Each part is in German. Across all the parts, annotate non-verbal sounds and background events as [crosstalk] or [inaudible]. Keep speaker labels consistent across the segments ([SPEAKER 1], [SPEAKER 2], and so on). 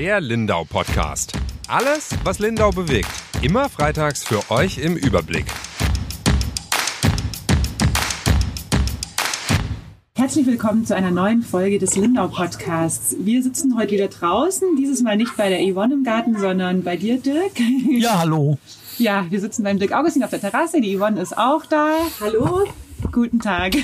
[SPEAKER 1] Der Lindau Podcast. Alles, was Lindau bewegt. Immer freitags für euch im Überblick.
[SPEAKER 2] Herzlich willkommen zu einer neuen Folge des Lindau Podcasts. Wir sitzen heute wieder draußen, dieses Mal nicht bei der Yvonne im Garten, sondern bei dir, Dirk.
[SPEAKER 3] Ja, hallo.
[SPEAKER 2] Ja, wir sitzen beim Dirk Augustin auf der Terrasse. Die Yvonne ist auch da. Hallo. Guten Tag.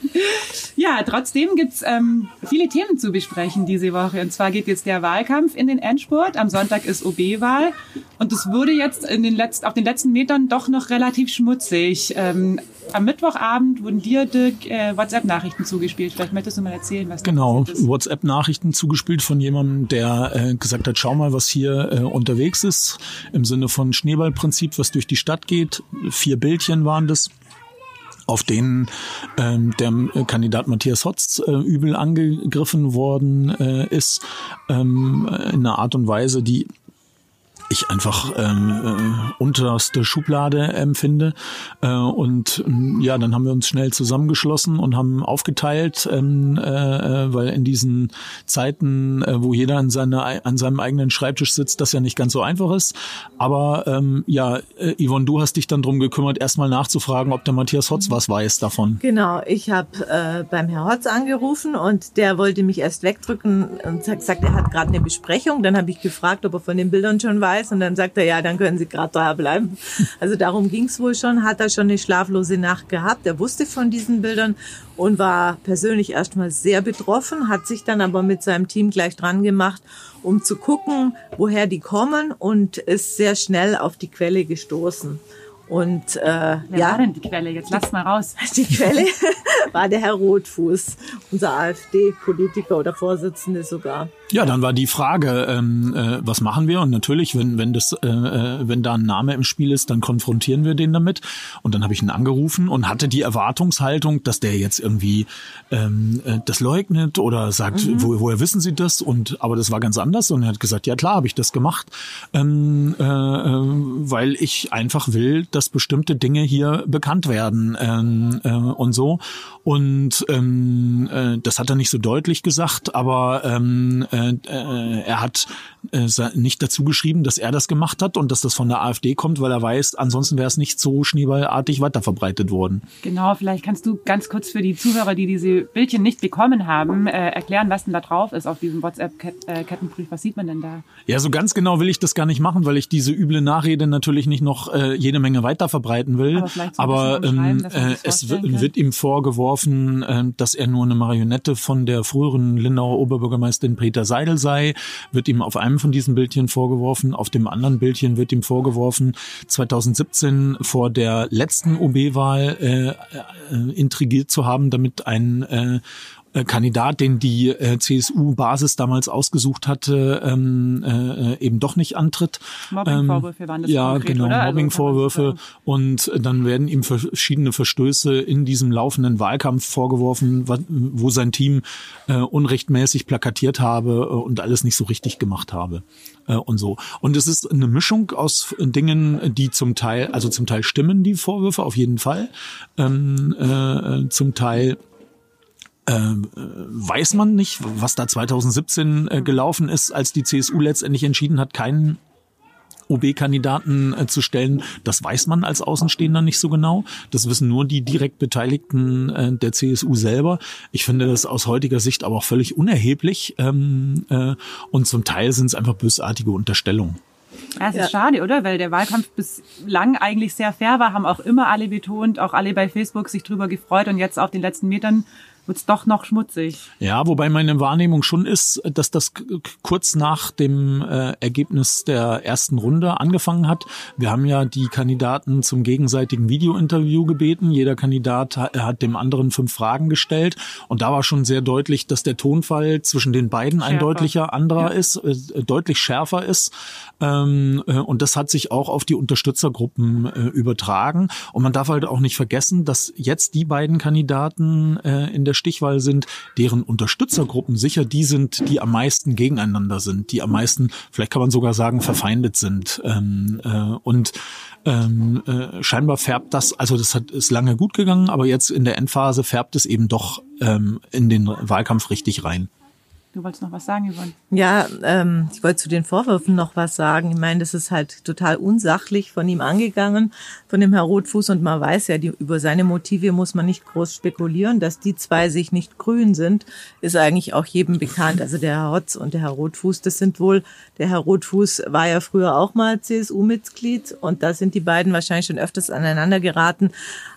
[SPEAKER 2] [laughs] ja, trotzdem gibt's ähm, viele Themen zu besprechen diese Woche. Und zwar geht jetzt der Wahlkampf in den Endspurt. Am Sonntag ist OB-Wahl. Und es wurde jetzt in den letzten, auf den letzten Metern doch noch relativ schmutzig. Ähm, am Mittwochabend wurden dir Dirk, äh, WhatsApp-Nachrichten zugespielt. Vielleicht möchtest du mal erzählen, was
[SPEAKER 3] Genau, WhatsApp-Nachrichten zugespielt von jemandem, der äh, gesagt hat, schau mal, was hier äh, unterwegs ist. Im Sinne von Schneeballprinzip, was durch die Stadt geht. Vier Bildchen waren das auf denen ähm, der Kandidat Matthias Hotz äh, übel angegriffen worden äh, ist, ähm, in einer Art und Weise, die ich einfach ähm, äh, unterste Schublade empfinde. Äh, und ähm, ja, dann haben wir uns schnell zusammengeschlossen und haben aufgeteilt, ähm, äh, äh, weil in diesen Zeiten, äh, wo jeder an, seiner, an seinem eigenen Schreibtisch sitzt, das ja nicht ganz so einfach ist. Aber ähm, ja, äh, Yvonne, du hast dich dann drum gekümmert, erstmal nachzufragen, ob der Matthias Hotz was weiß davon.
[SPEAKER 4] Genau, ich habe äh, beim Herr Hotz angerufen und der wollte mich erst wegdrücken und hat gesagt, er hat gerade eine Besprechung. Dann habe ich gefragt, ob er von den Bildern schon weiß weiß. Und dann sagt er, ja, dann können Sie gerade da bleiben. Also darum ging es wohl schon. Hat er schon eine schlaflose Nacht gehabt. Er wusste von diesen Bildern und war persönlich erstmal sehr betroffen, hat sich dann aber mit seinem Team gleich dran gemacht, um zu gucken, woher die kommen und ist sehr schnell auf die Quelle gestoßen. Und äh, Wer
[SPEAKER 2] ja, war denn die Quelle? Jetzt lass mal raus. [laughs]
[SPEAKER 4] Die Quelle [laughs] war der Herr Rotfuß, unser AfD-Politiker oder Vorsitzende sogar.
[SPEAKER 3] Ja, dann war die Frage, ähm, äh, was machen wir? Und natürlich, wenn wenn das, äh, äh, wenn da ein Name im Spiel ist, dann konfrontieren wir den damit. Und dann habe ich ihn angerufen und hatte die Erwartungshaltung, dass der jetzt irgendwie ähm, äh, das leugnet oder sagt, mhm. wo, woher wissen Sie das? Und aber das war ganz anders. Und er hat gesagt, ja klar, habe ich das gemacht, ähm, äh, äh, weil ich einfach will, dass bestimmte Dinge hier bekannt werden ähm, äh, und so. Und ähm, äh, das hat er nicht so deutlich gesagt, aber ähm, äh, äh, er hat äh, nicht dazu geschrieben, dass er das gemacht hat und dass das von der AfD kommt, weil er weiß, ansonsten wäre es nicht so schneeballartig weiterverbreitet worden.
[SPEAKER 2] Genau, vielleicht kannst du ganz kurz für die Zuhörer, die diese Bildchen nicht bekommen haben, äh, erklären, was denn da drauf ist auf diesem WhatsApp-Kettenbrief. Was sieht man denn da?
[SPEAKER 3] Ja, so ganz genau will ich das gar nicht machen, weil ich diese üble Nachrede natürlich nicht noch äh, jede Menge weiter verbreiten will. Aber, Aber ähm, äh, es wird, wird, ihm vorgeworfen, äh, dass er nur eine Marionette von der früheren Lindauer Oberbürgermeisterin Peter Seidel sei, wird ihm auf einem von diesen Bildchen vorgeworfen, auf dem anderen Bildchen wird ihm vorgeworfen, 2017 vor der letzten OB-Wahl äh, äh, intrigiert zu haben, damit ein äh, Kandidat, den die äh, CSU-Basis damals ausgesucht hatte, ähm, äh, eben doch nicht antritt.
[SPEAKER 2] Mobbingvorwürfe ähm, waren das
[SPEAKER 3] Ja,
[SPEAKER 2] konkret,
[SPEAKER 3] genau,
[SPEAKER 2] oder?
[SPEAKER 3] Also Mobbingvorwürfe. und dann werden ihm verschiedene Verstöße in diesem laufenden Wahlkampf vorgeworfen, wo sein Team äh, unrechtmäßig plakatiert habe und alles nicht so richtig gemacht habe äh, und so. Und es ist eine Mischung aus Dingen, die zum Teil, also zum Teil stimmen die Vorwürfe auf jeden Fall, ähm, äh, zum Teil äh, weiß man nicht, was da 2017 äh, gelaufen ist, als die CSU letztendlich entschieden hat, keinen OB-Kandidaten äh, zu stellen. Das weiß man als Außenstehender nicht so genau. Das wissen nur die direkt Beteiligten äh, der CSU selber. Ich finde das aus heutiger Sicht aber auch völlig unerheblich. Ähm, äh, und zum Teil sind es einfach bösartige Unterstellungen.
[SPEAKER 2] Ja, es ist ja. schade, oder? Weil der Wahlkampf bislang eigentlich sehr fair war, haben auch immer alle betont, auch alle bei Facebook sich drüber gefreut und jetzt auf den letzten Metern wird's doch noch schmutzig.
[SPEAKER 3] Ja, wobei meine Wahrnehmung schon ist, dass das kurz nach dem äh, Ergebnis der ersten Runde angefangen hat. Wir haben ja die Kandidaten zum gegenseitigen Videointerview gebeten. Jeder Kandidat hat, hat dem anderen fünf Fragen gestellt und da war schon sehr deutlich, dass der Tonfall zwischen den beiden schärfer. ein deutlicher anderer ja. ist, äh, deutlich schärfer ist. Ähm, äh, und das hat sich auch auf die Unterstützergruppen äh, übertragen. Und man darf halt auch nicht vergessen, dass jetzt die beiden Kandidaten äh, in der Stichwahl sind, deren Unterstützergruppen sicher die sind, die am meisten gegeneinander sind, die am meisten, vielleicht kann man sogar sagen, verfeindet sind. Ähm, äh, und ähm, äh, scheinbar färbt das, also das hat, ist lange gut gegangen, aber jetzt in der Endphase färbt es eben doch ähm, in den Wahlkampf richtig rein.
[SPEAKER 2] Du wolltest noch was sagen, Yvonne?
[SPEAKER 4] Ja, ähm, ich wollte zu den Vorwürfen noch was sagen. Ich meine, das ist halt total unsachlich von ihm angegangen, von dem Herr Rotfuß. Und man weiß ja, die, über seine Motive muss man nicht groß spekulieren. Dass die zwei sich nicht grün sind, ist eigentlich auch jedem bekannt. Also der Herr Hotz und der Herr Rotfuß, das sind wohl, der Herr Rotfuß war ja früher auch mal CSU-Mitglied und da sind die beiden wahrscheinlich schon öfters aneinander geraten.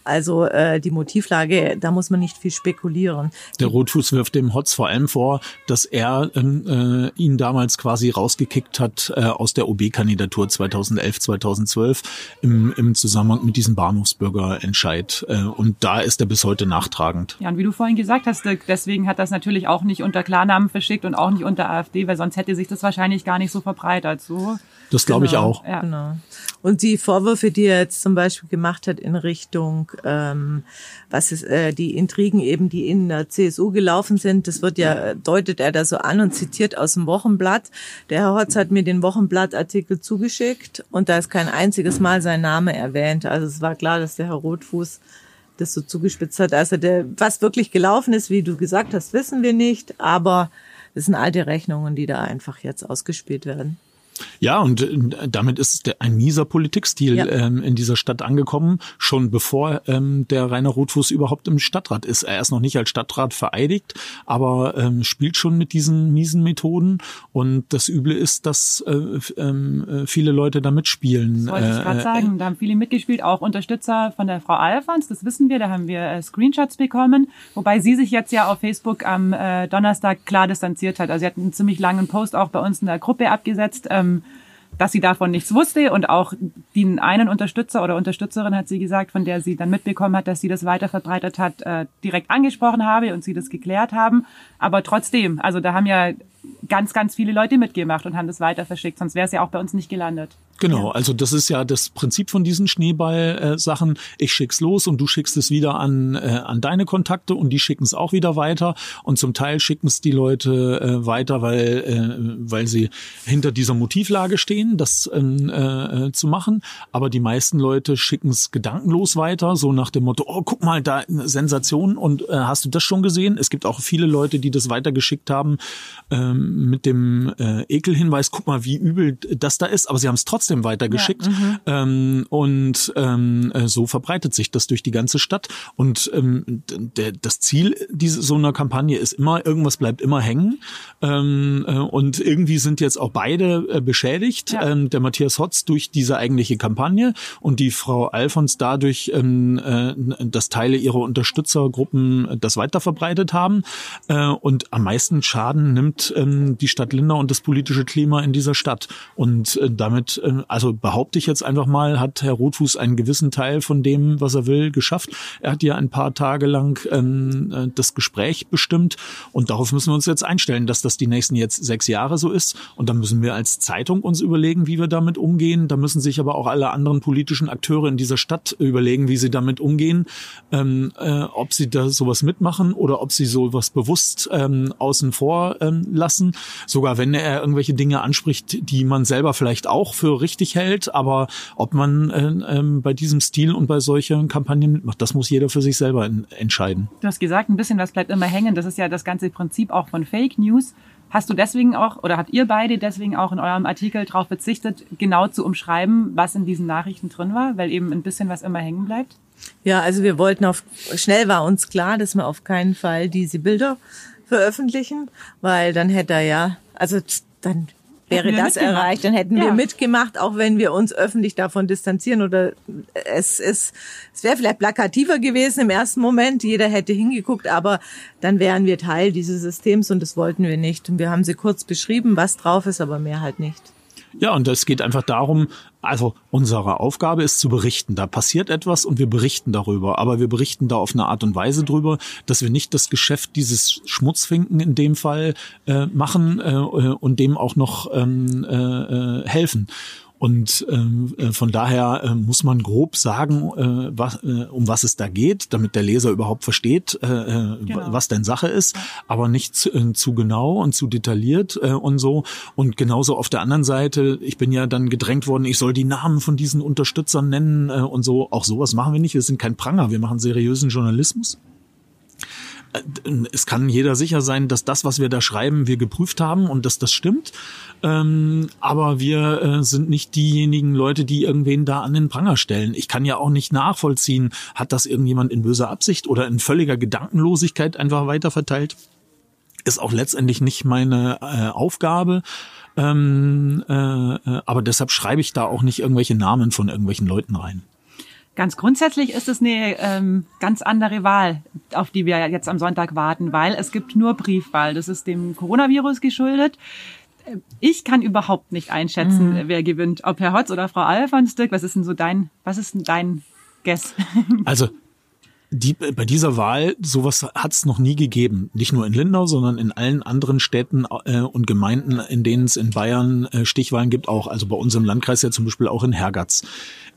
[SPEAKER 4] Also äh, die Motivlage, da muss man nicht viel spekulieren.
[SPEAKER 3] Der Rotfuß wirft dem Hotz vor allem vor, dass er äh, ihn damals quasi rausgekickt hat äh, aus der OB-Kandidatur 2011, 2012 im, im Zusammenhang mit diesem Bahnhofsbürgerentscheid. Äh, und da ist er bis heute nachtragend.
[SPEAKER 2] Ja, und wie du vorhin gesagt hast, deswegen hat das natürlich auch nicht unter Klarnamen verschickt und auch nicht unter AfD, weil sonst hätte sich das wahrscheinlich gar nicht so verbreitet. So.
[SPEAKER 3] Das glaube
[SPEAKER 4] genau,
[SPEAKER 3] ich auch.
[SPEAKER 4] Ja. Genau. Und die Vorwürfe, die er jetzt zum Beispiel gemacht hat in Richtung, ähm, was ist, äh, die Intrigen eben, die in der CSU gelaufen sind, das wird ja, deutet er da so an und zitiert aus dem Wochenblatt. Der Herr Hotz hat mir den Wochenblattartikel zugeschickt und da ist kein einziges Mal sein Name erwähnt. Also es war klar, dass der Herr Rotfuß das so zugespitzt hat. Also der, was wirklich gelaufen ist, wie du gesagt hast, wissen wir nicht, aber es sind alte Rechnungen, die da einfach jetzt ausgespielt werden.
[SPEAKER 3] Ja, und äh, damit ist ein mieser Politikstil ja. ähm, in dieser Stadt angekommen, schon bevor ähm, der Rainer Rotfuß überhaupt im Stadtrat ist. Er ist noch nicht als Stadtrat vereidigt, aber ähm, spielt schon mit diesen miesen Methoden. Und das Üble ist, dass äh, äh, viele Leute da mitspielen.
[SPEAKER 2] Das wollte ich gerade äh, sagen. Da haben viele mitgespielt, auch Unterstützer von der Frau Alfons, das wissen wir. Da haben wir äh, Screenshots bekommen, wobei sie sich jetzt ja auf Facebook am äh, Donnerstag klar distanziert hat. Also sie hat einen ziemlich langen Post auch bei uns in der Gruppe abgesetzt. Ähm, ähm, dass sie davon nichts wusste und auch den einen Unterstützer oder Unterstützerin hat sie gesagt, von der sie dann mitbekommen hat, dass sie das weiter verbreitet hat, äh, direkt angesprochen habe und sie das geklärt haben. Aber trotzdem, also da haben ja ganz, ganz viele Leute mitgemacht und haben das weiter verschickt, sonst wäre es ja auch bei uns nicht gelandet.
[SPEAKER 3] Genau, ja. also das ist ja das Prinzip von diesen Schneeball-Sachen. Ich schick's los und du schickst es wieder an, äh, an deine Kontakte und die schicken es auch wieder weiter. Und zum Teil schicken es die Leute äh, weiter, weil, äh, weil sie hinter dieser Motivlage stehen, das ähm, äh, zu machen. Aber die meisten Leute schicken es gedankenlos weiter, so nach dem Motto, oh, guck mal, da eine Sensation und äh, hast du das schon gesehen? Es gibt auch viele Leute, die das weitergeschickt haben ähm, mit dem äh, Ekelhinweis, guck mal, wie übel das da ist, aber sie haben es trotzdem weitergeschickt. Ja, mhm. ähm, und ähm, äh, so verbreitet sich das durch die ganze Stadt. Und ähm, der, das Ziel dieser so einer Kampagne ist immer, irgendwas bleibt immer hängen. Ähm, äh, und irgendwie sind jetzt auch beide äh, beschädigt. Ja. Ähm, der Matthias Hotz durch diese eigentliche Kampagne und die Frau Alfons dadurch, ähm, äh, dass Teile ihrer Unterstützergruppen das weiterverbreitet haben. Äh, und am meisten Schaden nimmt ähm, die Stadt Lindau und das politische Klima in dieser Stadt. Und äh, damit äh, also behaupte ich jetzt einfach mal, hat Herr Rotfuß einen gewissen Teil von dem, was er will, geschafft. Er hat ja ein paar Tage lang ähm, äh, das Gespräch bestimmt und darauf müssen wir uns jetzt einstellen, dass das die nächsten jetzt sechs Jahre so ist. Und dann müssen wir als Zeitung uns überlegen, wie wir damit umgehen. Da müssen sich aber auch alle anderen politischen Akteure in dieser Stadt überlegen, wie sie damit umgehen, ähm, äh, ob sie da sowas mitmachen oder ob sie sowas bewusst ähm, außen vor ähm, lassen. Sogar wenn er irgendwelche Dinge anspricht, die man selber vielleicht auch für richtig richtig hält, aber ob man äh, äh, bei diesem Stil und bei solchen Kampagnen mitmacht, das muss jeder für sich selber in, entscheiden.
[SPEAKER 2] Du hast gesagt, ein bisschen was bleibt immer hängen. Das ist ja das ganze Prinzip auch von Fake News. Hast du deswegen auch oder habt ihr beide deswegen auch in eurem Artikel darauf verzichtet, genau zu umschreiben, was in diesen Nachrichten drin war, weil eben ein bisschen was immer hängen bleibt?
[SPEAKER 4] Ja, also wir wollten auf, schnell war uns klar, dass wir auf keinen Fall diese Bilder veröffentlichen, weil dann hätte er ja, also dann wäre das erreicht, dann hätten ja. wir mitgemacht, auch wenn wir uns öffentlich davon distanzieren oder es ist, es wäre vielleicht plakativer gewesen im ersten Moment, jeder hätte hingeguckt, aber dann wären wir Teil dieses Systems und das wollten wir nicht. Und wir haben sie kurz beschrieben, was drauf ist, aber mehr halt nicht.
[SPEAKER 3] Ja, und es geht einfach darum, also unsere Aufgabe ist zu berichten. Da passiert etwas und wir berichten darüber. Aber wir berichten da auf eine Art und Weise drüber, dass wir nicht das Geschäft dieses Schmutzfinken in dem Fall äh, machen äh, und dem auch noch ähm, äh, äh helfen. Und ähm, äh, von daher äh, muss man grob sagen, äh, was, äh, um was es da geht, damit der Leser überhaupt versteht, äh, äh genau. was denn Sache ist, aber nicht zu, äh, zu genau und zu detailliert äh, und so. Und genauso auf der anderen Seite, ich bin ja dann gedrängt worden, ich soll die Namen von diesen Unterstützern nennen äh, und so. Auch sowas machen wir nicht. Wir sind kein Pranger, wir machen seriösen Journalismus. Es kann jeder sicher sein, dass das, was wir da schreiben, wir geprüft haben und dass das stimmt. Ähm, aber wir äh, sind nicht diejenigen Leute, die irgendwen da an den Pranger stellen. Ich kann ja auch nicht nachvollziehen, hat das irgendjemand in böser Absicht oder in völliger Gedankenlosigkeit einfach weiterverteilt? Ist auch letztendlich nicht meine äh, Aufgabe. Ähm, äh, äh aber deshalb schreibe ich da auch nicht irgendwelche Namen von irgendwelchen Leuten rein.
[SPEAKER 2] Ganz grundsätzlich ist es eine ähm, ganz andere Wahl, auf die wir jetzt am Sonntag warten, weil es gibt nur Briefwahl. Das ist dem Coronavirus geschuldet. Ich kann überhaupt nicht einschätzen, mhm. wer gewinnt, ob Herr Hotz oder Frau Alfons. Dirk, was ist denn so dein, was ist denn dein Guess?
[SPEAKER 3] Also die, bei dieser Wahl, sowas hat es noch nie gegeben. Nicht nur in Lindau, sondern in allen anderen Städten äh, und Gemeinden, in denen es in Bayern äh, Stichwahlen gibt, auch. Also bei uns im Landkreis ja zum Beispiel auch in Hergatz.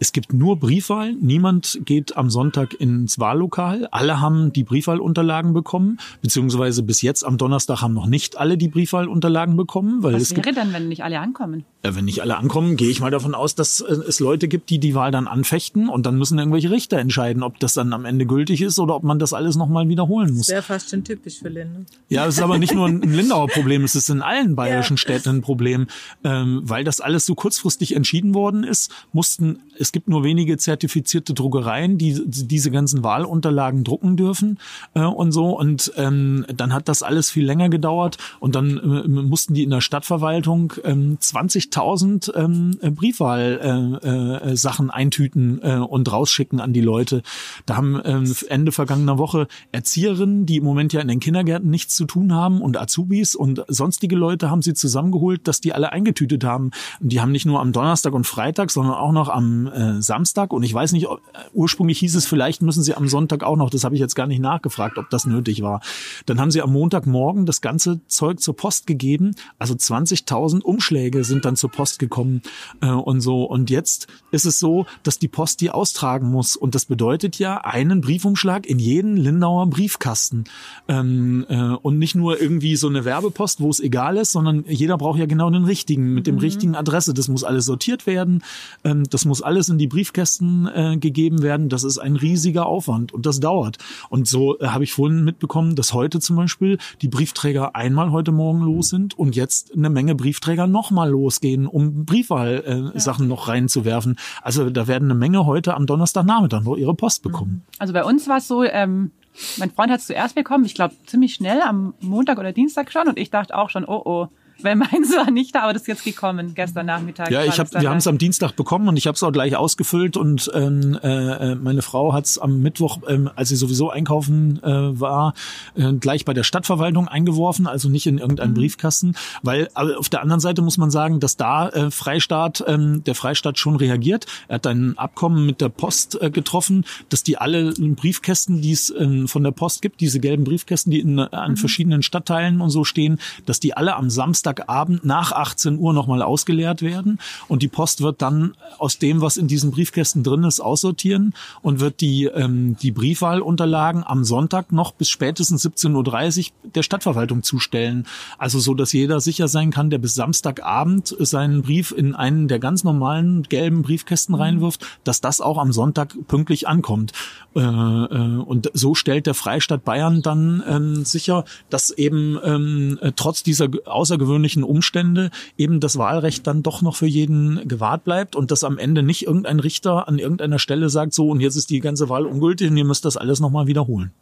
[SPEAKER 3] Es gibt nur Briefwahlen. Niemand geht am Sonntag ins Wahllokal. Alle haben die Briefwahlunterlagen bekommen, beziehungsweise bis jetzt am Donnerstag haben noch nicht alle die Briefwahlunterlagen bekommen. Weil
[SPEAKER 2] Was
[SPEAKER 3] es
[SPEAKER 2] wäre
[SPEAKER 3] gibt,
[SPEAKER 2] denn, wenn nicht alle ankommen?
[SPEAKER 3] Ja, wenn nicht alle ankommen, gehe ich mal davon aus, dass äh, es Leute gibt, die die Wahl dann anfechten und dann müssen irgendwelche Richter entscheiden, ob das dann am Ende gültig ist oder ob man das alles nochmal wiederholen muss.
[SPEAKER 4] Das wäre fast schon typisch für Lindau.
[SPEAKER 3] Ja, es ist aber nicht nur ein [laughs] Lindauer Problem, es ist in allen bayerischen ja. Städten ein Problem, ähm, weil das alles so kurzfristig entschieden worden ist, mussten es gibt nur wenige zertifizierte Druckereien, die diese ganzen Wahlunterlagen drucken dürfen äh, und so. Und ähm, dann hat das alles viel länger gedauert und dann äh, mussten die in der Stadtverwaltung ähm, 20.000 ähm, Briefwahlsachen äh, äh, Sachen eintüten äh, und rausschicken an die Leute. Da haben ähm, Ende vergangener Woche Erzieherinnen, die im Moment ja in den Kindergärten nichts zu tun haben und Azubis und sonstige Leute haben sie zusammengeholt, dass die alle eingetütet haben. Und die haben nicht nur am Donnerstag und Freitag, sondern auch noch am äh, Samstag und ich weiß nicht, ob, äh, ursprünglich hieß es, vielleicht müssen sie am Sonntag auch noch, das habe ich jetzt gar nicht nachgefragt, ob das nötig war. Dann haben sie am Montagmorgen das ganze Zeug zur Post gegeben, also 20.000 Umschläge sind dann zur Post gekommen äh, und so und jetzt ist es so, dass die Post die austragen muss und das bedeutet ja einen Briefumschlag in jeden Lindauer Briefkasten ähm, äh, und nicht nur irgendwie so eine Werbepost, wo es egal ist, sondern jeder braucht ja genau den richtigen, mit dem mhm. richtigen Adresse. Das muss alles sortiert werden, ähm, das muss alles in die Briefkästen äh, gegeben werden. Das ist ein riesiger Aufwand und das dauert. Und so äh, habe ich vorhin mitbekommen, dass heute zum Beispiel die Briefträger einmal heute Morgen los sind und jetzt eine Menge Briefträger nochmal losgehen, um Briefwahlsachen äh, Sachen noch reinzuwerfen. Also da werden eine Menge heute am Donnerstagnachmittag noch ihre Post bekommen.
[SPEAKER 2] Also bei uns war es so, ähm, mein Freund hat es zuerst bekommen, ich glaube ziemlich schnell am Montag oder Dienstag schon und ich dachte auch schon, oh oh, weil meins war nicht da, aber das ist jetzt gekommen gestern Nachmittag.
[SPEAKER 3] Ja, ich hab, wir haben es am Dienstag bekommen und ich habe es auch gleich ausgefüllt und ähm, äh, meine Frau hat es am Mittwoch, ähm, als sie sowieso einkaufen äh, war, äh, gleich bei der Stadtverwaltung eingeworfen, also nicht in irgendeinen mhm. Briefkasten, weil auf der anderen Seite muss man sagen, dass da äh, Freistaat, ähm, der Freistaat schon reagiert. Er hat ein Abkommen mit der Post äh, getroffen, dass die alle Briefkästen, die es äh, von der Post gibt, diese gelben Briefkästen, die in, an mhm. verschiedenen Stadtteilen und so stehen, dass die alle am Samstag Samstagabend nach 18 Uhr nochmal ausgeleert werden und die Post wird dann aus dem, was in diesen Briefkästen drin ist, aussortieren und wird die, ähm, die Briefwahlunterlagen am Sonntag noch bis spätestens 17.30 Uhr der Stadtverwaltung zustellen. Also so, dass jeder sicher sein kann, der bis Samstagabend seinen Brief in einen der ganz normalen gelben Briefkästen reinwirft, dass das auch am Sonntag pünktlich ankommt. Äh, äh, und so stellt der Freistaat Bayern dann ähm, sicher, dass eben ähm, trotz dieser außergewöhnlichen außergewöhnlichen Umstände eben das Wahlrecht dann doch noch für jeden gewahrt bleibt und dass am Ende nicht irgendein Richter an irgendeiner Stelle sagt, so und jetzt ist die ganze Wahl ungültig und ihr müsst das alles nochmal wiederholen.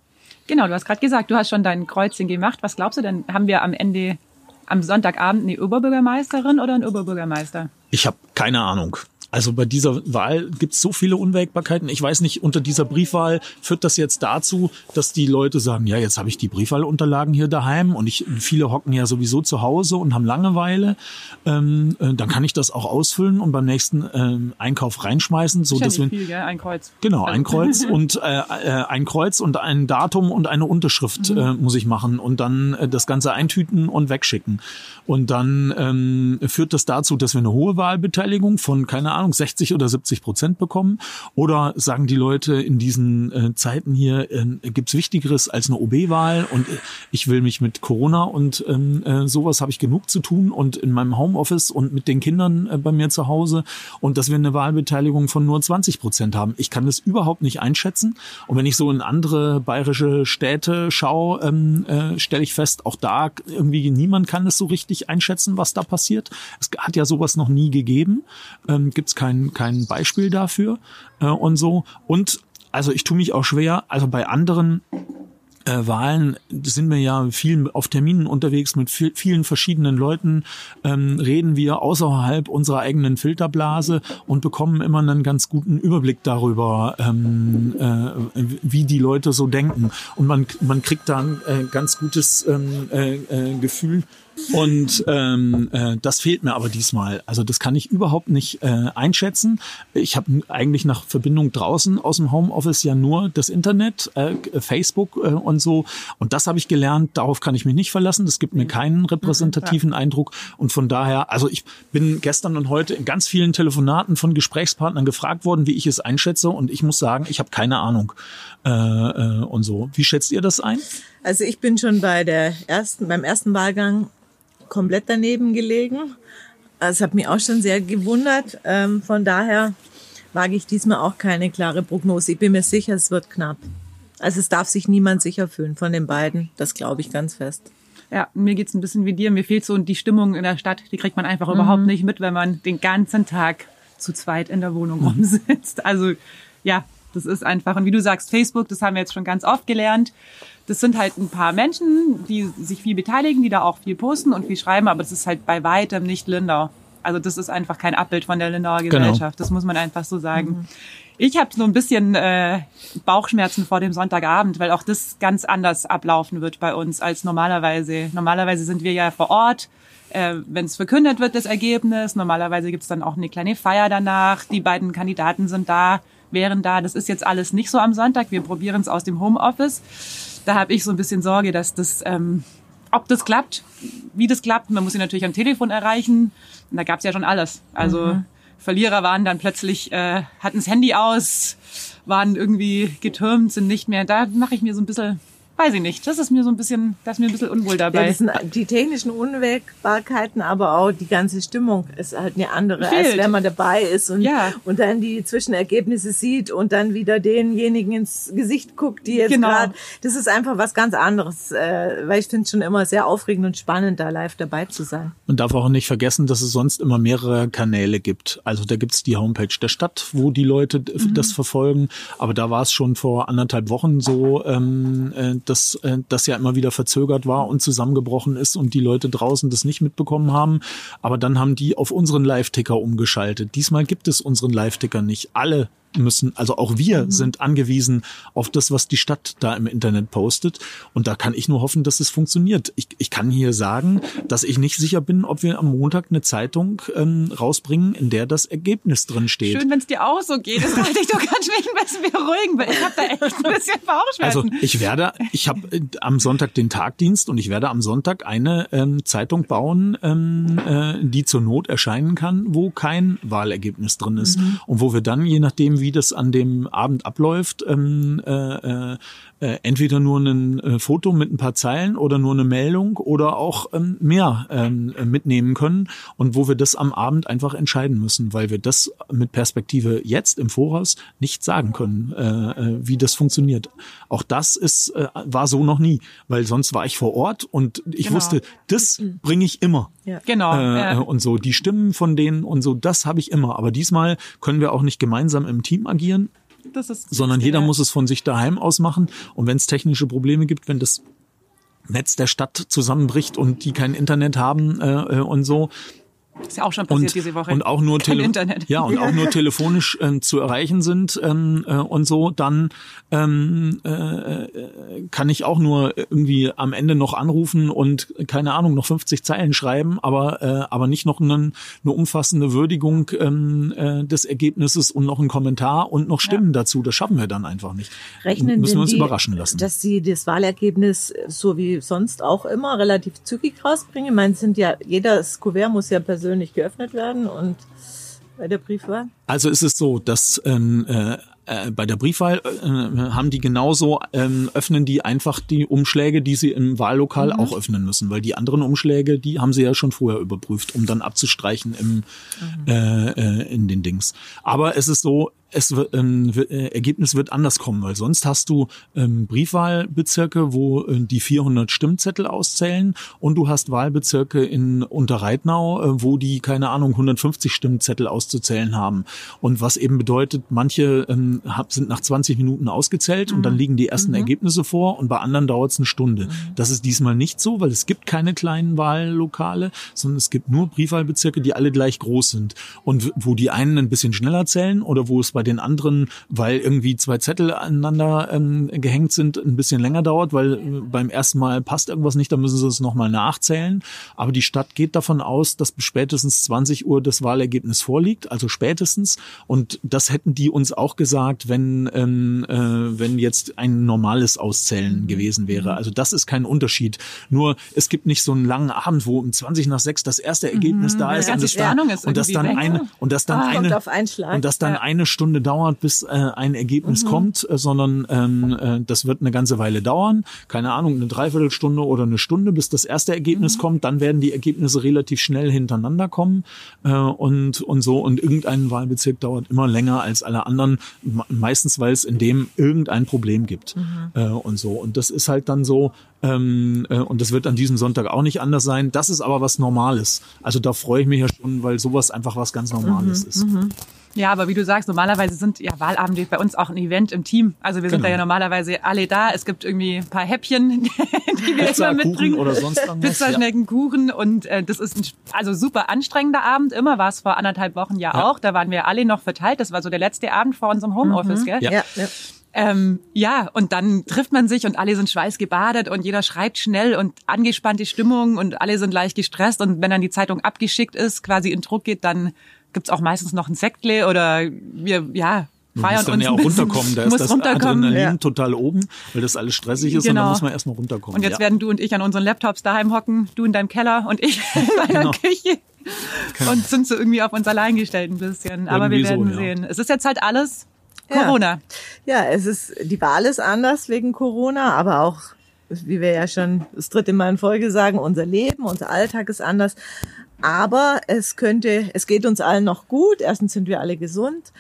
[SPEAKER 2] Genau, du hast gerade gesagt, du hast schon dein Kreuzchen gemacht. Was glaubst du denn, haben wir am Ende am Sonntagabend eine Oberbürgermeisterin oder einen Oberbürgermeister?
[SPEAKER 3] Ich habe keine Ahnung. Also bei dieser Wahl gibt es so viele Unwägbarkeiten. Ich weiß nicht, unter dieser Briefwahl führt das jetzt dazu, dass die Leute sagen, ja, jetzt habe ich die Briefwahlunterlagen hier daheim und ich, viele hocken ja sowieso zu Hause und haben Langeweile. Ähm, äh, dann kann ich das auch ausfüllen und beim nächsten ähm, Einkauf reinschmeißen, so dass
[SPEAKER 2] wir viel, gell? ein Kreuz.
[SPEAKER 3] Genau, ein Kreuz [laughs] und äh, äh, ein Kreuz und ein Datum und eine Unterschrift mhm. äh, muss ich machen und dann äh, das Ganze eintüten und wegschicken. Und dann ähm, führt das dazu, dass wir eine hohe Wahlbeteiligung von keine Ahnung Ahnung, 60 oder 70 Prozent bekommen? Oder sagen die Leute in diesen äh, Zeiten hier, äh, gibt's Wichtigeres als eine OB-Wahl und äh, ich will mich mit Corona und ähm, äh, sowas habe ich genug zu tun und in meinem Homeoffice und mit den Kindern äh, bei mir zu Hause und dass wir eine Wahlbeteiligung von nur 20 Prozent haben. Ich kann das überhaupt nicht einschätzen. Und wenn ich so in andere bayerische Städte schaue, ähm, äh, stelle ich fest, auch da irgendwie niemand kann es so richtig einschätzen, was da passiert. Es hat ja sowas noch nie gegeben. Ähm, Gibt es kein, kein Beispiel dafür äh, und so. Und also ich tue mich auch schwer, also bei anderen äh, Wahlen sind wir ja viel auf Terminen unterwegs mit vielen verschiedenen Leuten, ähm, reden wir außerhalb unserer eigenen Filterblase und bekommen immer einen ganz guten Überblick darüber, ähm, äh, wie die Leute so denken. Und man, man kriegt da ein äh, ganz gutes ähm, äh, äh, Gefühl und ähm, äh, das fehlt mir aber diesmal. Also das kann ich überhaupt nicht äh, einschätzen. Ich habe eigentlich nach Verbindung draußen aus dem Homeoffice ja nur das Internet, äh, Facebook äh, und so. Und das habe ich gelernt. Darauf kann ich mich nicht verlassen. Das gibt mir keinen repräsentativen Eindruck. Und von daher, also ich bin gestern und heute in ganz vielen Telefonaten von Gesprächspartnern gefragt worden, wie ich es einschätze. Und ich muss sagen, ich habe keine Ahnung äh, äh, und so. Wie schätzt ihr das ein?
[SPEAKER 4] Also ich bin schon bei der ersten, beim ersten Wahlgang komplett daneben gelegen. Das hat mich auch schon sehr gewundert. Ähm, von daher wage ich diesmal auch keine klare Prognose. Ich bin mir sicher, es wird knapp. Also es darf sich niemand sicher fühlen von den beiden. Das glaube ich ganz fest.
[SPEAKER 2] Ja, mir geht's ein bisschen wie dir. Mir fehlt so die Stimmung in der Stadt. Die kriegt man einfach mhm. überhaupt nicht mit, wenn man den ganzen Tag zu zweit in der Wohnung mhm. rumsitzt. Also ja, das ist einfach. Und wie du sagst, Facebook, das haben wir jetzt schon ganz oft gelernt das sind halt ein paar Menschen, die sich viel beteiligen, die da auch viel posten und viel schreiben, aber das ist halt bei weitem nicht Lindau. Also das ist einfach kein Abbild von der Lindauer genau. Gesellschaft. Genau. Das muss man einfach so sagen. Mhm. Ich habe so ein bisschen äh, Bauchschmerzen vor dem Sonntagabend, weil auch das ganz anders ablaufen wird bei uns als normalerweise. Normalerweise sind wir ja vor Ort, äh, wenn es verkündet wird, das Ergebnis. Normalerweise gibt's dann auch eine kleine Feier danach. Die beiden Kandidaten sind da, wären da. Das ist jetzt alles nicht so am Sonntag. Wir probieren es aus dem Homeoffice da habe ich so ein bisschen Sorge, dass das, ähm, ob das klappt, wie das klappt. Man muss sie natürlich am Telefon erreichen. Und da gab es ja schon alles. Also mhm. Verlierer waren dann plötzlich, äh, hatten das Handy aus, waren irgendwie getürmt, sind nicht mehr. Da mache ich mir so ein bisschen weiß ich nicht. Das ist mir so ein bisschen, das ist mir ein bisschen unwohl dabei. Ja,
[SPEAKER 4] das sind die technischen Unwägbarkeiten, aber auch die ganze Stimmung ist halt eine andere, Fehlt. als wenn man dabei ist und, ja. und dann die Zwischenergebnisse sieht und dann wieder denjenigen ins Gesicht guckt, die jetzt genau. gerade. Das ist einfach was ganz anderes, äh, weil ich finde es schon immer sehr aufregend und spannend, da live dabei zu sein.
[SPEAKER 3] Man darf auch nicht vergessen, dass es sonst immer mehrere Kanäle gibt. Also da gibt's die Homepage der Stadt, wo die Leute mhm. das verfolgen. Aber da war es schon vor anderthalb Wochen so, ähm, äh, dass äh, das ja immer wieder verzögert war und zusammengebrochen ist und die Leute draußen das nicht mitbekommen haben. Aber dann haben die auf unseren Live-Ticker umgeschaltet. Diesmal gibt es unseren Live-Ticker nicht. Alle müssen, also auch wir mhm. sind angewiesen auf das, was die Stadt da im Internet postet. Und da kann ich nur hoffen, dass es funktioniert. Ich, ich kann hier sagen, dass ich nicht sicher bin, ob wir am Montag eine Zeitung ähm, rausbringen, in der das Ergebnis drin steht.
[SPEAKER 2] Schön, wenn es dir auch so geht. Das wollte ich doch ganz schön ein bisschen beruhigen, weil ich habe da echt ein bisschen Bauchschmerzen.
[SPEAKER 3] Also ich werde, ich habe äh, am Sonntag den Tagdienst und ich werde am Sonntag eine ähm, Zeitung bauen, ähm, äh, die zur Not erscheinen kann, wo kein Wahlergebnis drin ist mhm. und wo wir dann, je nachdem, wie das an dem Abend abläuft, ähm, äh, äh, äh, entweder nur ein äh, Foto mit ein paar Zeilen oder nur eine Meldung oder auch ähm, mehr ähm, mitnehmen können und wo wir das am Abend einfach entscheiden müssen, weil wir das mit Perspektive jetzt im Voraus nicht sagen können, äh, äh, wie das funktioniert. Auch das ist äh, war so noch nie, weil sonst war ich vor Ort und ich genau. wusste, das bringe ich immer.
[SPEAKER 2] Ja. Genau.
[SPEAKER 3] Äh, ja. Und so die Stimmen von denen und so, das habe ich immer. Aber diesmal können wir auch nicht gemeinsam im Team agieren. Das ist sondern jeder muss es von sich daheim aus machen. Und wenn es technische Probleme gibt, wenn das Netz der Stadt zusammenbricht und die kein Internet haben äh, äh und so,
[SPEAKER 2] ist ja auch schon passiert
[SPEAKER 3] und,
[SPEAKER 2] diese Woche.
[SPEAKER 3] Und auch nur, Tele Internet. Ja, und auch nur [laughs] telefonisch äh, zu erreichen sind ähm, äh, und so, dann ähm, äh, kann ich auch nur irgendwie am Ende noch anrufen und keine Ahnung, noch 50 Zeilen schreiben, aber, äh, aber nicht noch einen, eine umfassende Würdigung ähm, äh, des Ergebnisses und noch ein Kommentar und noch Stimmen ja. dazu. Das schaffen wir dann einfach nicht.
[SPEAKER 4] Rechnen Müssen wir uns die, überraschen lassen. Dass sie das Wahlergebnis so wie sonst auch immer relativ zügig rausbringen. Ich meine, sind ja, jedes Kuvert muss ja persönlich persönlich geöffnet werden und bei der Briefwahl?
[SPEAKER 3] Also ist es so, dass ähm, äh, äh, bei der Briefwahl äh, haben die genauso, ähm, öffnen die einfach die Umschläge, die sie im Wahllokal mhm. auch öffnen müssen, weil die anderen Umschläge, die haben sie ja schon vorher überprüft, um dann abzustreichen im, mhm. äh, äh, in den Dings. Aber es ist so, es ähm, äh, Ergebnis wird anders kommen, weil sonst hast du ähm, Briefwahlbezirke, wo äh, die 400 Stimmzettel auszählen und du hast Wahlbezirke in Unterreitnau, äh, wo die keine Ahnung 150 Stimmzettel auszuzählen haben und was eben bedeutet, manche ähm, sind nach 20 Minuten ausgezählt mhm. und dann mhm. liegen die ersten mhm. Ergebnisse vor und bei anderen dauert es eine Stunde. Mhm. Das ist diesmal nicht so, weil es gibt keine kleinen Wahllokale, sondern es gibt nur Briefwahlbezirke, die alle gleich groß sind und wo die einen ein bisschen schneller zählen oder wo es bei bei den anderen, weil irgendwie zwei Zettel aneinander ähm, gehängt sind, ein bisschen länger dauert, weil äh, beim ersten Mal passt irgendwas nicht, dann müssen sie es nochmal nachzählen. Aber die Stadt geht davon aus, dass bis spätestens 20 Uhr das Wahlergebnis vorliegt, also spätestens. Und das hätten die uns auch gesagt, wenn, ähm, äh, wenn jetzt ein normales Auszählen gewesen wäre. Also das ist kein Unterschied. Nur es gibt nicht so einen langen Abend, wo um 20 nach 6 das erste Ergebnis mhm, da ist, und, das dann, und das dann eine und das dann ah, eine und das dann eine Stunde Stunde dauert, bis äh, ein Ergebnis mhm. kommt, äh, sondern ähm, äh, das wird eine ganze Weile dauern. Keine Ahnung, eine Dreiviertelstunde oder eine Stunde, bis das erste Ergebnis mhm. kommt. Dann werden die Ergebnisse relativ schnell hintereinander kommen äh, und und so. Und irgendein Wahlbezirk dauert immer länger als alle anderen. Meistens, weil es in dem irgendein Problem gibt mhm. äh, und so. Und das ist halt dann so. Ähm, äh, und das wird an diesem Sonntag auch nicht anders sein. Das ist aber was Normales. Also da freue ich mich ja schon, weil sowas einfach was ganz Normales
[SPEAKER 2] mhm.
[SPEAKER 3] ist.
[SPEAKER 2] Mhm. Ja, aber wie du sagst, normalerweise sind ja Wahlabende bei uns auch ein Event im Team. Also wir sind genau. da ja normalerweise alle da. Es gibt irgendwie ein paar Häppchen, [laughs] die wir
[SPEAKER 3] Pizza,
[SPEAKER 2] immer mitbringen.
[SPEAKER 3] Oder sonst
[SPEAKER 2] Pizza, Schnecken, Kuchen. Und äh, das ist ein also super anstrengender Abend. Immer war es vor anderthalb Wochen ja, ja, auch. Da waren wir alle noch verteilt. Das war so der letzte Abend vor unserem Homeoffice, mhm. gell?
[SPEAKER 3] Ja. ja. ja.
[SPEAKER 2] Ähm, ja, und dann trifft man sich und alle sind schweißgebadet und jeder schreibt schnell und angespannte Stimmung und alle sind leicht gestresst. Und wenn dann die Zeitung abgeschickt ist, quasi in Druck geht, dann gibt's auch meistens noch ein Sektle oder wir, ja, feiern uns
[SPEAKER 3] dann ja auch runterkommen, da ist das Adrenalin ja. total oben, weil das alles stressig ist genau. und genau. muss man erstmal runterkommen.
[SPEAKER 2] Und jetzt ja. werden du und ich an unseren Laptops daheim hocken, du in deinem Keller und ich [laughs] in meiner genau. Küche. Genau. Und sind so irgendwie auf uns allein gestellt ein bisschen. Aber wir werden so, sehen. Es ist jetzt halt alles Corona.
[SPEAKER 4] Ja. ja, es ist, die Wahl ist anders wegen Corona, aber auch wie wir ja schon das dritte Mal in Folge sagen, unser Leben, unser Alltag ist anders. Aber es könnte, es geht uns allen noch gut. Erstens sind wir alle gesund.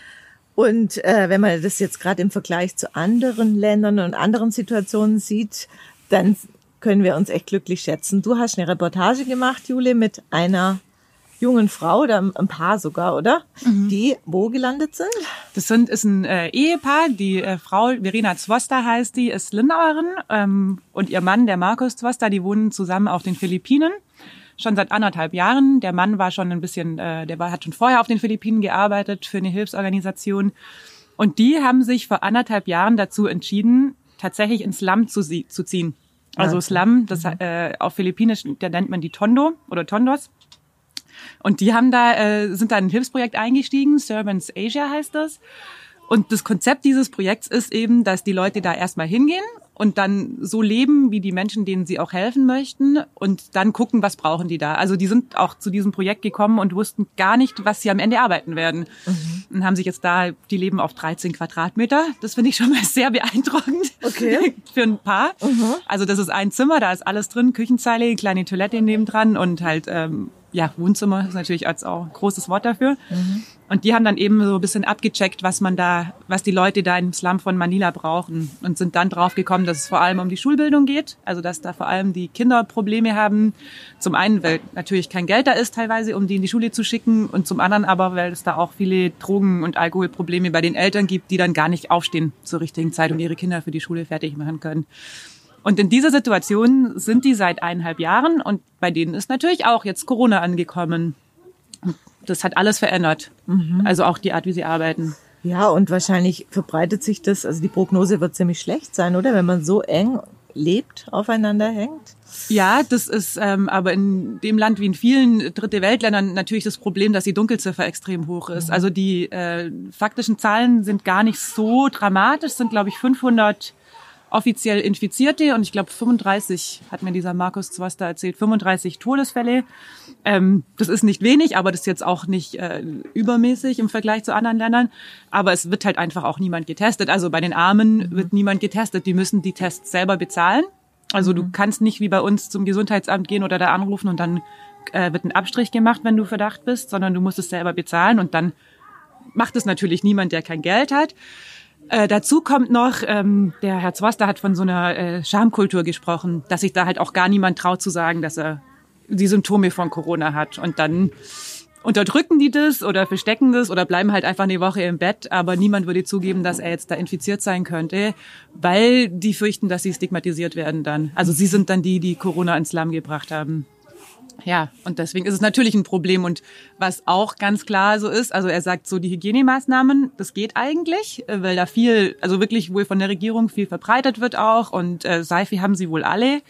[SPEAKER 4] Und äh, wenn man das jetzt gerade im Vergleich zu anderen Ländern und anderen Situationen sieht, dann können wir uns echt glücklich schätzen. Du hast eine Reportage gemacht, Jule, mit einer jungen Frau oder ein Paar sogar, oder? Mhm. Die wo gelandet sind?
[SPEAKER 2] Das sind, ist ein äh, Ehepaar. Die äh, Frau Verena Zwoster heißt die, ist Lindauerin ähm, und ihr Mann, der Markus Zwoster, die wohnen zusammen auf den Philippinen schon seit anderthalb Jahren. Der Mann war schon ein bisschen, äh, der war, hat schon vorher auf den Philippinen gearbeitet für eine Hilfsorganisation. Und die haben sich vor anderthalb Jahren dazu entschieden, tatsächlich ins Slum zu, zu ziehen. Also okay. Slum, das mhm. äh, auf Philippinisch, da nennt man die Tondo oder Tondos. Und die haben da, äh, sind da in ein Hilfsprojekt eingestiegen, Servants Asia heißt das. Und das Konzept dieses Projekts ist eben, dass die Leute da erstmal hingehen und dann so leben wie die Menschen, denen sie auch helfen möchten und dann gucken, was brauchen die da. Also die sind auch zu diesem Projekt gekommen und wussten gar nicht, was sie am Ende arbeiten werden. Mhm. Und haben sich jetzt da, die leben auf 13 Quadratmeter. Das finde ich schon mal [laughs] sehr beeindruckend.
[SPEAKER 4] Okay. [laughs]
[SPEAKER 2] Für ein Paar. Mhm. Also das ist ein Zimmer, da ist alles drin, Küchenzeile, kleine Toilette nebendran und halt ähm, ja, Wohnzimmer ist natürlich als auch großes Wort dafür. Mhm. Und die haben dann eben so ein bisschen abgecheckt, was man da, was die Leute da im Slum von Manila brauchen und sind dann drauf gekommen, dass es vor allem um die Schulbildung geht, also dass da vor allem die Kinder Probleme haben. Zum einen, weil natürlich kein Geld da ist teilweise, um die in die Schule zu schicken und zum anderen aber, weil es da auch viele Drogen- und Alkoholprobleme bei den Eltern gibt, die dann gar nicht aufstehen zur richtigen Zeit und ihre Kinder für die Schule fertig machen können. Und in dieser Situation sind die seit eineinhalb Jahren und bei denen ist natürlich auch jetzt Corona angekommen. Das hat alles verändert. Mhm. Also auch die Art, wie sie arbeiten.
[SPEAKER 4] Ja, und wahrscheinlich verbreitet sich das, also die Prognose wird ziemlich schlecht sein, oder? Wenn man so eng lebt, aufeinander hängt.
[SPEAKER 2] Ja, das ist ähm, aber in dem Land wie in vielen Dritte Weltländern natürlich das Problem, dass die Dunkelziffer extrem hoch ist. Mhm. Also die äh, faktischen Zahlen sind gar nicht so dramatisch, sind glaube ich 500 offiziell Infizierte und ich glaube 35 hat mir dieser Markus Zwaster erzählt, 35 Todesfälle. Ähm, das ist nicht wenig, aber das ist jetzt auch nicht äh, übermäßig im Vergleich zu anderen Ländern. Aber es wird halt einfach auch niemand getestet. Also bei den Armen mhm. wird niemand getestet. Die müssen die Tests selber bezahlen. Also du mhm. kannst nicht wie bei uns zum Gesundheitsamt gehen oder da anrufen und dann äh, wird ein Abstrich gemacht, wenn du Verdacht bist, sondern du musst es selber bezahlen und dann macht es natürlich niemand, der kein Geld hat. Äh, dazu kommt noch, ähm, der Herr Zwaster hat von so einer äh, Schamkultur gesprochen, dass sich da halt auch gar niemand traut zu sagen, dass er die Symptome von Corona hat. Und dann unterdrücken die das oder verstecken das oder bleiben halt einfach eine Woche im Bett, aber niemand würde zugeben, dass er jetzt da infiziert sein könnte, weil die fürchten, dass sie stigmatisiert werden dann. Also sie sind dann die, die Corona ins Lamm gebracht haben. Ja, und deswegen ist es natürlich ein Problem. Und was auch ganz klar so ist, also er sagt so, die Hygienemaßnahmen, das geht eigentlich, äh, weil da viel, also wirklich wohl von der Regierung viel verbreitet wird auch und äh, Seife haben sie wohl alle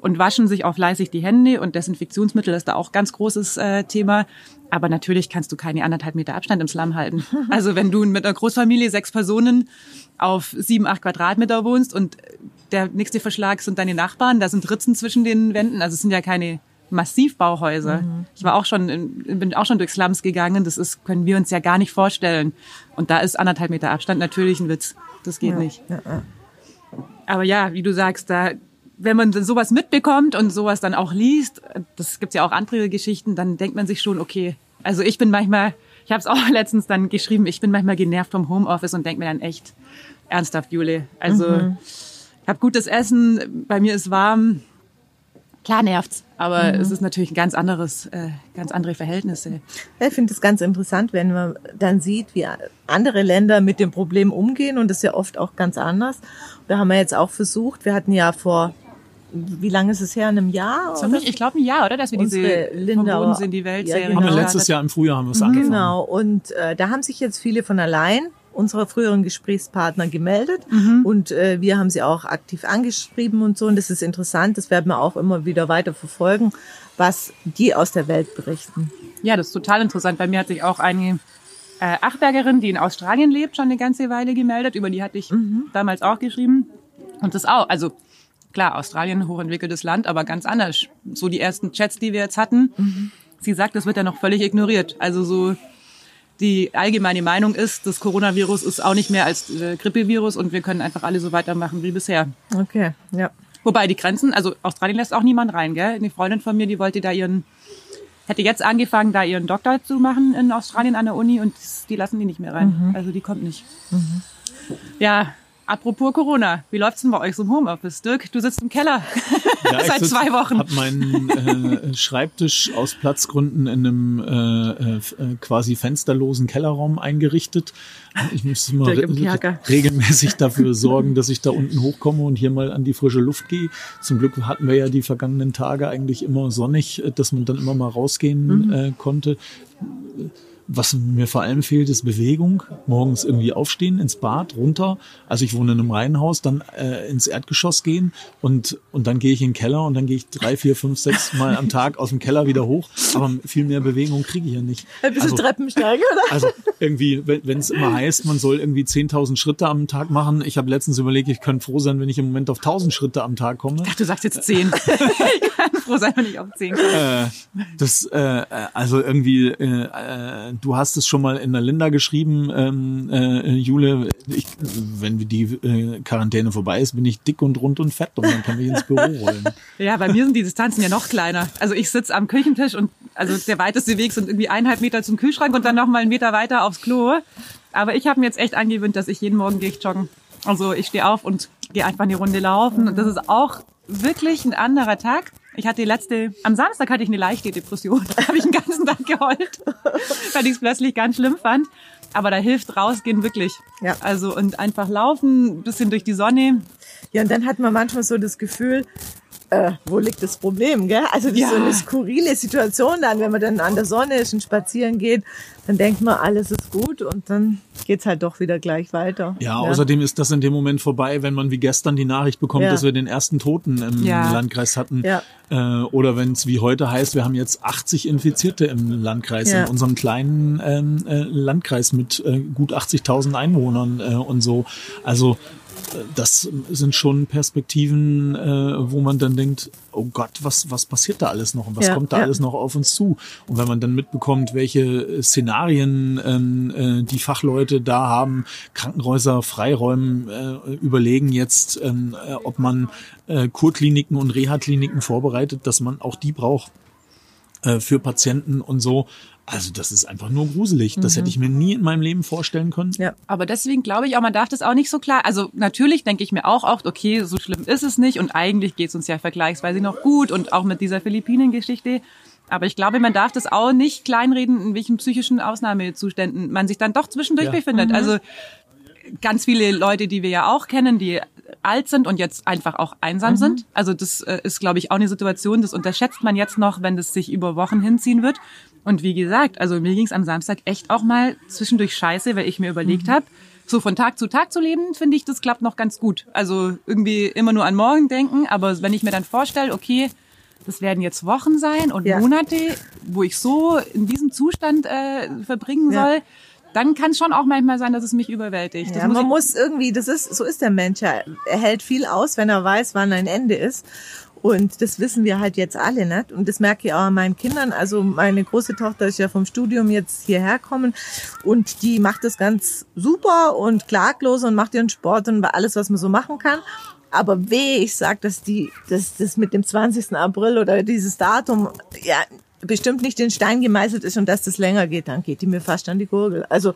[SPEAKER 2] und waschen sich auch fleißig die Hände und Desinfektionsmittel ist da auch ganz großes äh, Thema. Aber natürlich kannst du keine anderthalb Meter Abstand im Slum halten. [laughs] Also wenn du mit einer Großfamilie, sechs Personen auf sieben, acht Quadratmeter wohnst und der nächste Verschlag sind deine Nachbarn, da sind Ritzen zwischen den Wänden, also es sind ja keine Massivbauhäuser. Mhm. Ich war auch schon, in, bin auch schon durch Slums gegangen. Das ist, können wir uns ja gar nicht vorstellen. Und da ist anderthalb Meter Abstand natürlich ein Witz. Das geht ja. nicht. Ja. Aber ja, wie du sagst, da, wenn man sowas mitbekommt und sowas dann auch liest, das gibt's ja auch andere Geschichten, dann denkt man sich schon, okay, also ich bin manchmal, ich habe es auch [laughs] letztens dann geschrieben, ich bin manchmal genervt vom Homeoffice und denke mir dann echt, ernsthaft, Jule. Also mhm. ich habe gutes Essen, bei mir ist warm, Klar nervt's, aber mhm. es ist natürlich ein ganz anderes, äh, ganz andere Verhältnisse.
[SPEAKER 4] Ich finde es ganz interessant, wenn man dann sieht, wie andere Länder mit dem Problem umgehen und das ist ja oft auch ganz anders. Da haben wir jetzt auch versucht, wir hatten ja vor wie lange ist es her? In einem Jahr?
[SPEAKER 2] Oder? Ich glaube ein Jahr, oder? Dass wir diese Linda in die Welt ja,
[SPEAKER 3] genau. Haben wir letztes Jahr im Frühjahr haben wir es angefangen.
[SPEAKER 4] Genau. Und äh, da haben sich jetzt viele von allein unserer früheren Gesprächspartner gemeldet mhm. und äh, wir haben sie auch aktiv angeschrieben und so. Und das ist interessant, das werden wir auch immer wieder weiter verfolgen, was die aus der Welt berichten.
[SPEAKER 2] Ja, das ist total interessant. Bei mir hat sich auch eine äh, Achbergerin, die in Australien lebt, schon eine ganze Weile gemeldet. Über die hatte ich mhm. damals auch geschrieben. Und das auch, also klar, Australien, hochentwickeltes Land, aber ganz anders. So die ersten Chats, die wir jetzt hatten. Mhm. Sie sagt, das wird ja noch völlig ignoriert. Also so die allgemeine Meinung ist, das Coronavirus ist auch nicht mehr als äh, Grippevirus und wir können einfach alle so weitermachen wie bisher.
[SPEAKER 4] Okay, ja.
[SPEAKER 2] Wobei die Grenzen, also Australien lässt auch niemand rein, gell? Eine Freundin von mir, die wollte da ihren, hätte jetzt angefangen, da ihren Doktor zu machen in Australien an der Uni und die lassen die nicht mehr rein. Mhm. Also die kommt nicht. Mhm. Ja, Apropos Corona, wie läuft's denn bei euch so im Homeoffice? Dirk, du sitzt im Keller ja, [laughs] seit sitz, zwei Wochen.
[SPEAKER 3] Ich habe meinen äh, Schreibtisch aus Platzgründen in einem äh, äh, quasi fensterlosen Kellerraum eingerichtet. Ich muss mal re regelmäßig dafür sorgen, dass ich da unten hochkomme und hier mal an die frische Luft gehe. Zum Glück hatten wir ja die vergangenen Tage eigentlich immer sonnig, dass man dann immer mal rausgehen mhm. äh, konnte was mir vor allem fehlt, ist Bewegung. Morgens irgendwie aufstehen, ins Bad, runter. Also ich wohne in einem Reihenhaus, dann äh, ins Erdgeschoss gehen und, und dann gehe ich in den Keller und dann gehe ich drei, vier, fünf, sechs Mal am Tag aus dem Keller wieder hoch. Aber viel mehr Bewegung kriege ich ja nicht.
[SPEAKER 4] Ein bisschen also, Treppensteigen, oder? [laughs]
[SPEAKER 3] Also irgendwie, wenn es immer heißt, man soll irgendwie 10.000 Schritte am Tag machen. Ich habe letztens überlegt, ich könnte froh sein, wenn ich im Moment auf 1.000 Schritte am Tag komme.
[SPEAKER 2] Ach, du sagst jetzt 10. [laughs] kann [laughs] froh sein, wenn ich auf 10 komme.
[SPEAKER 3] Äh, das, äh, also irgendwie, äh, äh du hast es schon mal in der Linda geschrieben, ähm, äh, Jule, ich, wenn die äh, Quarantäne vorbei ist, bin ich dick und rund und fett und dann kann ich ins Büro [laughs] rollen.
[SPEAKER 2] Ja, bei mir sind die Distanzen ja noch kleiner. Also ich sitze am Küchentisch und also der weiteste Weg sind irgendwie eineinhalb Meter zum Kühlschrank und dann noch mal einen Meter weiter aufs Klo. Aber ich habe mir jetzt echt angewöhnt, dass ich jeden Morgen gehe ich joggen. Also ich stehe auf und gehe einfach eine Runde laufen und das ist auch wirklich ein anderer Tag. Ich hatte die letzte, am Samstag hatte ich eine leichte Depression. [laughs] Da habe ich den ganzen Tag geheult, weil ich es plötzlich ganz schlimm fand. Aber da hilft rausgehen wirklich. Ja. Also und einfach laufen, bisschen durch die Sonne.
[SPEAKER 4] Ja, und dann hat man manchmal so das Gefühl, äh, wo liegt das Problem, gell? Also das ja. ist so eine skurrile Situation dann, wenn man dann an der Sonne ist und spazieren geht, dann denkt man, alles ist gut und dann geht's halt doch wieder gleich weiter.
[SPEAKER 3] Ja, ja, außerdem ist das in dem Moment vorbei, wenn man wie gestern die Nachricht bekommt, ja. dass wir den ersten Toten im Landkreis hatten. Ja. Äh, oder wenn es wie heute heißt, wir haben jetzt 80 Infizierte im Landkreis, in unserem kleinen ähm, äh, Landkreis mit äh, gut 80.000 Einwohnern äh, und so. Also das sind schon Perspektiven, äh, wo man dann denkt, oh Gott, was, was passiert da alles noch und was ja, kommt da ja. alles noch auf uns zu? Und wenn man dann mitbekommt, welche Szenarien ähm, äh, die Fachleute da haben, Krankenhäuser freiräumen, äh, überlegen jetzt, ähm, äh, ob man äh, Kurkliniken und Reha-Kliniken vorbereitet, dass man auch die braucht äh, für Patienten und so. Also das ist einfach nur gruselig. Das mhm. hätte ich mir nie in meinem Leben vorstellen können.
[SPEAKER 2] Ja, aber deswegen glaube ich auch, man darf das auch nicht so klar. Also natürlich denke ich mir auch oft, okay, so schlimm ist es nicht und eigentlich geht es uns ja vergleichsweise noch gut und auch mit dieser Philippinen-Geschichte. Aber ich glaube, man darf das auch nicht kleinreden, in welchen psychischen Ausnahmezuständen man sich dann doch zwischendurch ja. befindet. Mhm. Also ganz viele Leute, die wir ja auch kennen, die alt sind und jetzt einfach auch einsam mhm. sind. Also das äh, ist, glaube ich, auch eine Situation, das unterschätzt man jetzt noch, wenn das sich über Wochen hinziehen wird. Und wie gesagt, also mir ging es am Samstag echt auch mal zwischendurch scheiße, weil ich mir überlegt mhm. habe, so von Tag zu Tag zu leben, finde ich, das klappt noch ganz gut. Also irgendwie immer nur an morgen denken, aber wenn ich mir dann vorstelle, okay, das werden jetzt Wochen sein und ja. Monate, wo ich so in diesem Zustand äh, verbringen ja. soll, dann kann es schon auch manchmal sein, dass es mich überwältigt.
[SPEAKER 4] Ja, muss man muss irgendwie, das ist, so ist der Mensch. Er hält viel aus, wenn er weiß, wann ein Ende ist. Und das wissen wir halt jetzt alle nicht. Und das merke ich auch an meinen Kindern. Also meine große Tochter ist ja vom Studium jetzt hierher kommen und die macht das ganz super und klaglos und macht ihren Sport und alles, was man so machen kann. Aber weh, ich sag, dass die, dass das mit dem 20. April oder dieses Datum, ja, bestimmt nicht in Stein gemeißelt ist und dass das länger geht, dann geht die mir fast an die Gurgel. Also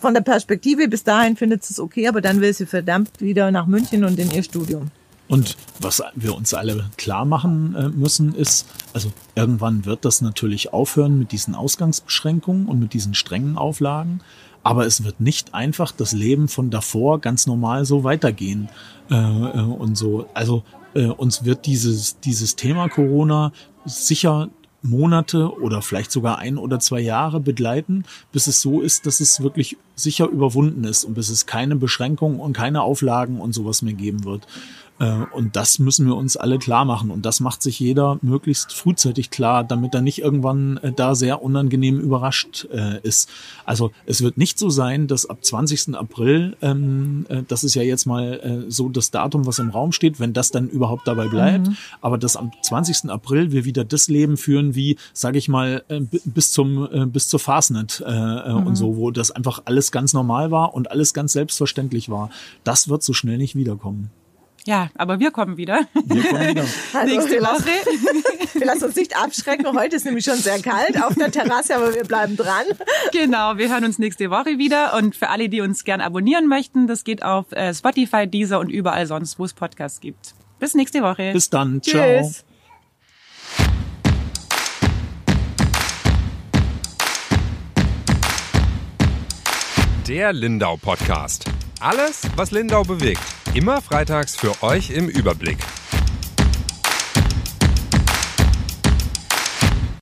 [SPEAKER 4] von der Perspektive bis dahin findet es okay, aber dann will sie verdammt wieder nach München und in ihr Studium.
[SPEAKER 3] Und was wir uns alle klar machen äh, müssen, ist, also irgendwann wird das natürlich aufhören mit diesen Ausgangsbeschränkungen und mit diesen strengen Auflagen. Aber es wird nicht einfach das Leben von davor ganz normal so weitergehen äh, äh und so. Also äh, uns wird dieses dieses Thema Corona sicher Monate oder vielleicht sogar ein oder zwei Jahre begleiten, bis es so ist, dass es wirklich sicher überwunden ist und bis es keine Beschränkungen und keine Auflagen und sowas mehr geben wird. Äh, und das müssen wir uns alle klar machen. Und das macht sich jeder möglichst frühzeitig klar, damit er nicht irgendwann äh, da sehr unangenehm überrascht äh, ist. Also es wird nicht so sein, dass ab 20. April, ähm, das ist ja jetzt mal so das Datum, was im Raum steht, wenn das dann überhaupt dabei bleibt, mhm. aber dass am 20. April wir wieder das Leben führen, wie, sage ich mal, bis zum bis zur Fastnet mhm. und so, wo das einfach alles ganz normal war und alles ganz selbstverständlich war. Das wird so schnell nicht wiederkommen.
[SPEAKER 2] Ja, aber wir kommen wieder.
[SPEAKER 3] Wir kommen wieder.
[SPEAKER 4] Also, [laughs] Nächste Woche. [laughs] wir lassen uns nicht abschrecken. Heute ist nämlich schon sehr kalt auf der Terrasse, aber wir bleiben dran.
[SPEAKER 2] Genau, wir hören uns nächste Woche wieder. Und für alle, die uns gern abonnieren möchten, das geht auf äh, Spotify, Deezer und überall sonst, wo es Podcasts gibt. Bis nächste Woche.
[SPEAKER 3] Bis dann. Ciao. Tschüss.
[SPEAKER 1] Der Lindau Podcast. Alles, was Lindau bewegt. Immer freitags für euch im Überblick.